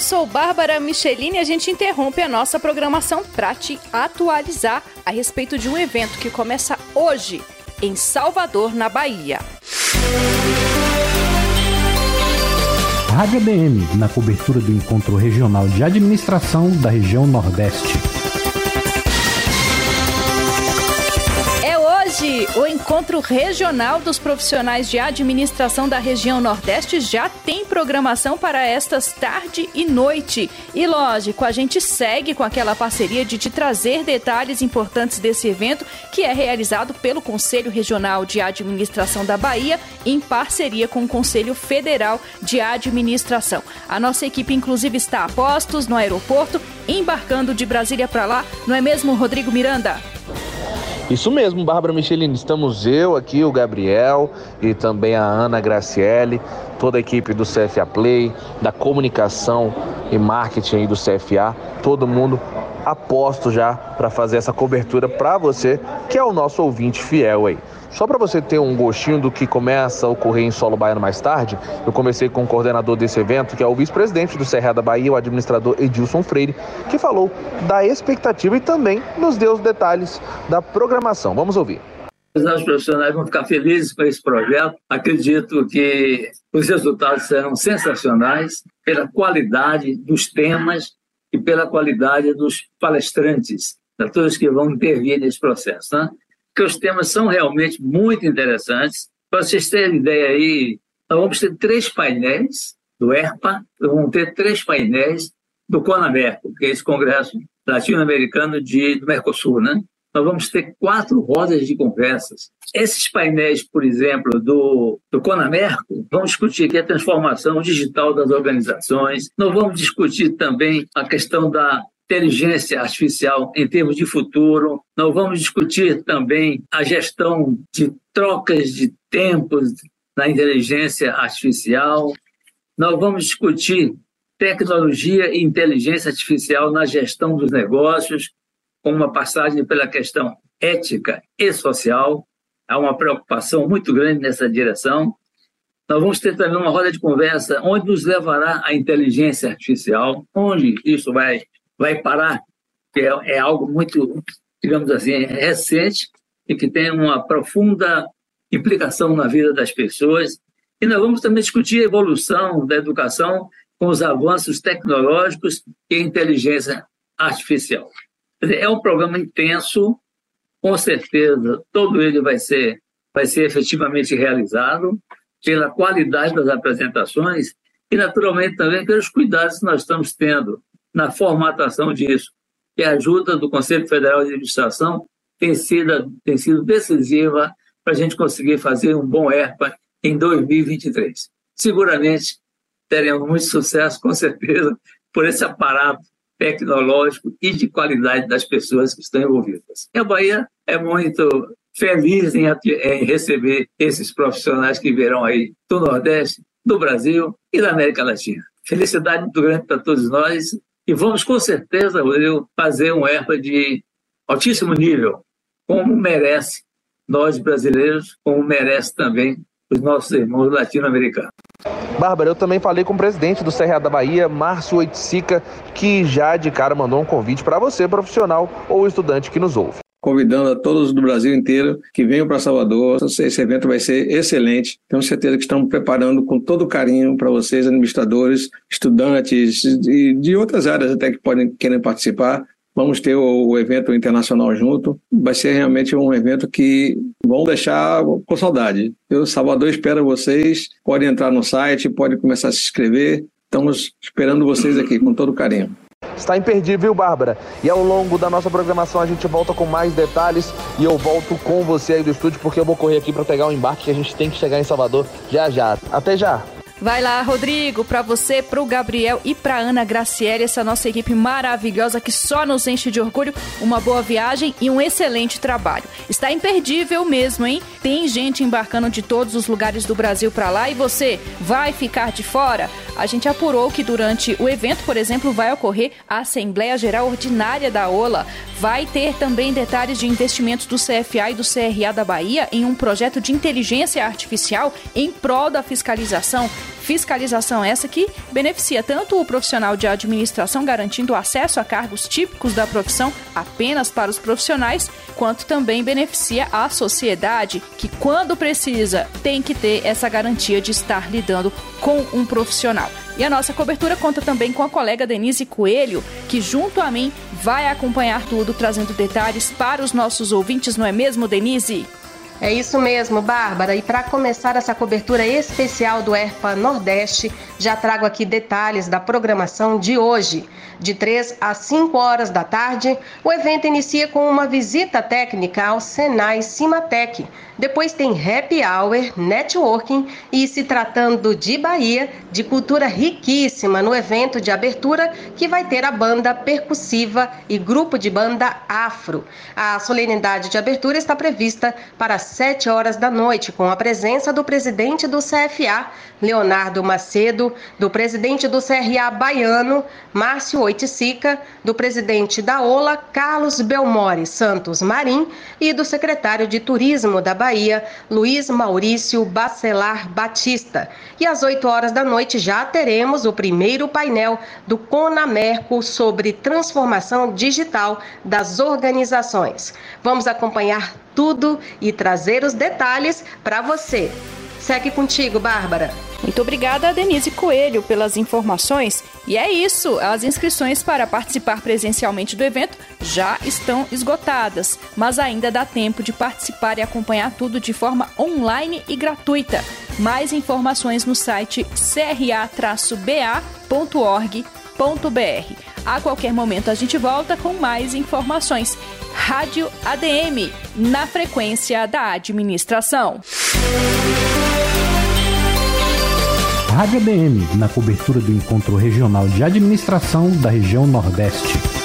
eu sou Bárbara Michelini e a gente interrompe a nossa programação para te atualizar a respeito de um evento que começa hoje em Salvador, na Bahia. Rádio ABM, na cobertura do Encontro Regional de Administração da região Nordeste. Hoje, o encontro regional dos profissionais de administração da região Nordeste já tem programação para estas tarde e noite. E lógico, a gente segue com aquela parceria de te trazer detalhes importantes desse evento que é realizado pelo Conselho Regional de Administração da Bahia em parceria com o Conselho Federal de Administração. A nossa equipe inclusive está a postos no aeroporto, embarcando de Brasília para lá, não é mesmo, Rodrigo Miranda? Isso mesmo, Bárbara Michelini. Estamos eu aqui, o Gabriel e também a Ana Graciele, toda a equipe do CFA Play, da comunicação e marketing do CFA, todo mundo aposto já para fazer essa cobertura para você, que é o nosso ouvinte fiel aí. Só para você ter um gostinho do que começa a ocorrer em solo baiano mais tarde, eu comecei com o coordenador desse evento, que é o vice-presidente do Serra da Bahia, o administrador Edilson Freire, que falou da expectativa e também nos deu os detalhes da programação. Vamos ouvir. Os profissionais vão ficar felizes com esse projeto. Acredito que os resultados serão sensacionais pela qualidade dos temas e pela qualidade dos palestrantes, de todos que vão intervir nesse processo. Né? Que os temas são realmente muito interessantes. Para vocês terem ideia aí, nós vamos ter três painéis do ERPA, vamos ter três painéis do CONAMERCO, que é esse Congresso Latino-Americano do Mercosul, né? Nós vamos ter quatro rodas de conversas. Esses painéis, por exemplo, do, do Conamerco, vão discutir aqui a transformação digital das organizações. Nós vamos discutir também a questão da inteligência artificial em termos de futuro. Nós vamos discutir também a gestão de trocas de tempos na inteligência artificial. Nós vamos discutir tecnologia e inteligência artificial na gestão dos negócios, com uma passagem pela questão ética e social. Há uma preocupação muito grande nessa direção. Nós vamos ter também uma roda de conversa onde nos levará a inteligência artificial, onde isso vai vai parar, que é, é algo muito, digamos assim, recente e que tem uma profunda implicação na vida das pessoas. E nós vamos também discutir a evolução da educação com os avanços tecnológicos e inteligência artificial. É um programa intenso, com certeza todo ele vai ser, vai ser efetivamente realizado pela qualidade das apresentações e, naturalmente, também pelos cuidados que nós estamos tendo na formatação disso. E a ajuda do Conselho Federal de Administração tem sido, tem sido decisiva para a gente conseguir fazer um bom ERPA em 2023. Seguramente teremos muito sucesso, com certeza, por esse aparato tecnológico e de qualidade das pessoas que estão envolvidas. E a Bahia é muito feliz em, em receber esses profissionais que virão aí do Nordeste, do Brasil e da América Latina. Felicidade muito grande para todos nós e vamos, com certeza, fazer um ERPA de altíssimo nível, como merece nós brasileiros, como merece também os nossos irmãos latino-americanos. Bárbara, eu também falei com o presidente do CRA da Bahia, Márcio Oiticica, que já de cara mandou um convite para você, profissional ou estudante que nos ouve convidando a todos do Brasil inteiro que venham para Salvador. Esse evento vai ser excelente. Tenho certeza que estamos preparando com todo carinho para vocês, administradores, estudantes e de outras áreas até que podem querem participar. Vamos ter o, o, evento internacional junto. Vai ser realmente um evento que vão deixar com saudade. Eu, Salvador espera vocês. Pode entrar no site, pode começar a se inscrever. Estamos esperando vocês aqui com todo carinho. Está imperdível, Bárbara. E ao longo da nossa programação a gente volta com mais detalhes e eu volto com você aí do estúdio porque eu vou correr aqui para pegar o embarque que a gente tem que chegar em Salvador já já. Até já. Vai lá, Rodrigo, para você, para o Gabriel e para Ana Graciele, essa nossa equipe maravilhosa que só nos enche de orgulho. Uma boa viagem e um excelente trabalho. Está imperdível mesmo, hein? Tem gente embarcando de todos os lugares do Brasil para lá e você vai ficar de fora? A gente apurou que durante o evento, por exemplo, vai ocorrer a Assembleia Geral Ordinária da OLA. Vai ter também detalhes de investimentos do CFA e do CRA da Bahia em um projeto de inteligência artificial em prol da fiscalização Fiscalização essa que beneficia tanto o profissional de administração, garantindo acesso a cargos típicos da profissão apenas para os profissionais, quanto também beneficia a sociedade, que quando precisa tem que ter essa garantia de estar lidando com um profissional. E a nossa cobertura conta também com a colega Denise Coelho, que junto a mim vai acompanhar tudo, trazendo detalhes para os nossos ouvintes, não é mesmo, Denise? É isso mesmo, Bárbara. E para começar essa cobertura especial do ERPA Nordeste, já trago aqui detalhes da programação de hoje. De 3 às 5 horas da tarde, o evento inicia com uma visita técnica ao Senai Cimatec. Depois tem happy hour, networking e, se tratando de Bahia, de cultura riquíssima no evento de abertura que vai ter a banda percussiva e grupo de banda afro. A solenidade de abertura está prevista para 7 horas da noite, com a presença do presidente do CFA, Leonardo Macedo, do presidente do CRA Baiano, Márcio Oiticica, do presidente da OLA, Carlos Belmore Santos Marim, e do secretário de Turismo da Bahia, Luiz Maurício Bacelar Batista. E às 8 horas da noite já teremos o primeiro painel do Conamerco sobre transformação digital das organizações. Vamos acompanhar tudo e trazer os detalhes para você. Segue contigo, Bárbara. Muito obrigada, Denise Coelho, pelas informações. E é isso, as inscrições para participar presencialmente do evento já estão esgotadas, mas ainda dá tempo de participar e acompanhar tudo de forma online e gratuita. Mais informações no site cra-ba.org.br. A qualquer momento a gente volta com mais informações. Rádio ADM, na frequência da administração. Rádio ADM, na cobertura do encontro regional de administração da região Nordeste.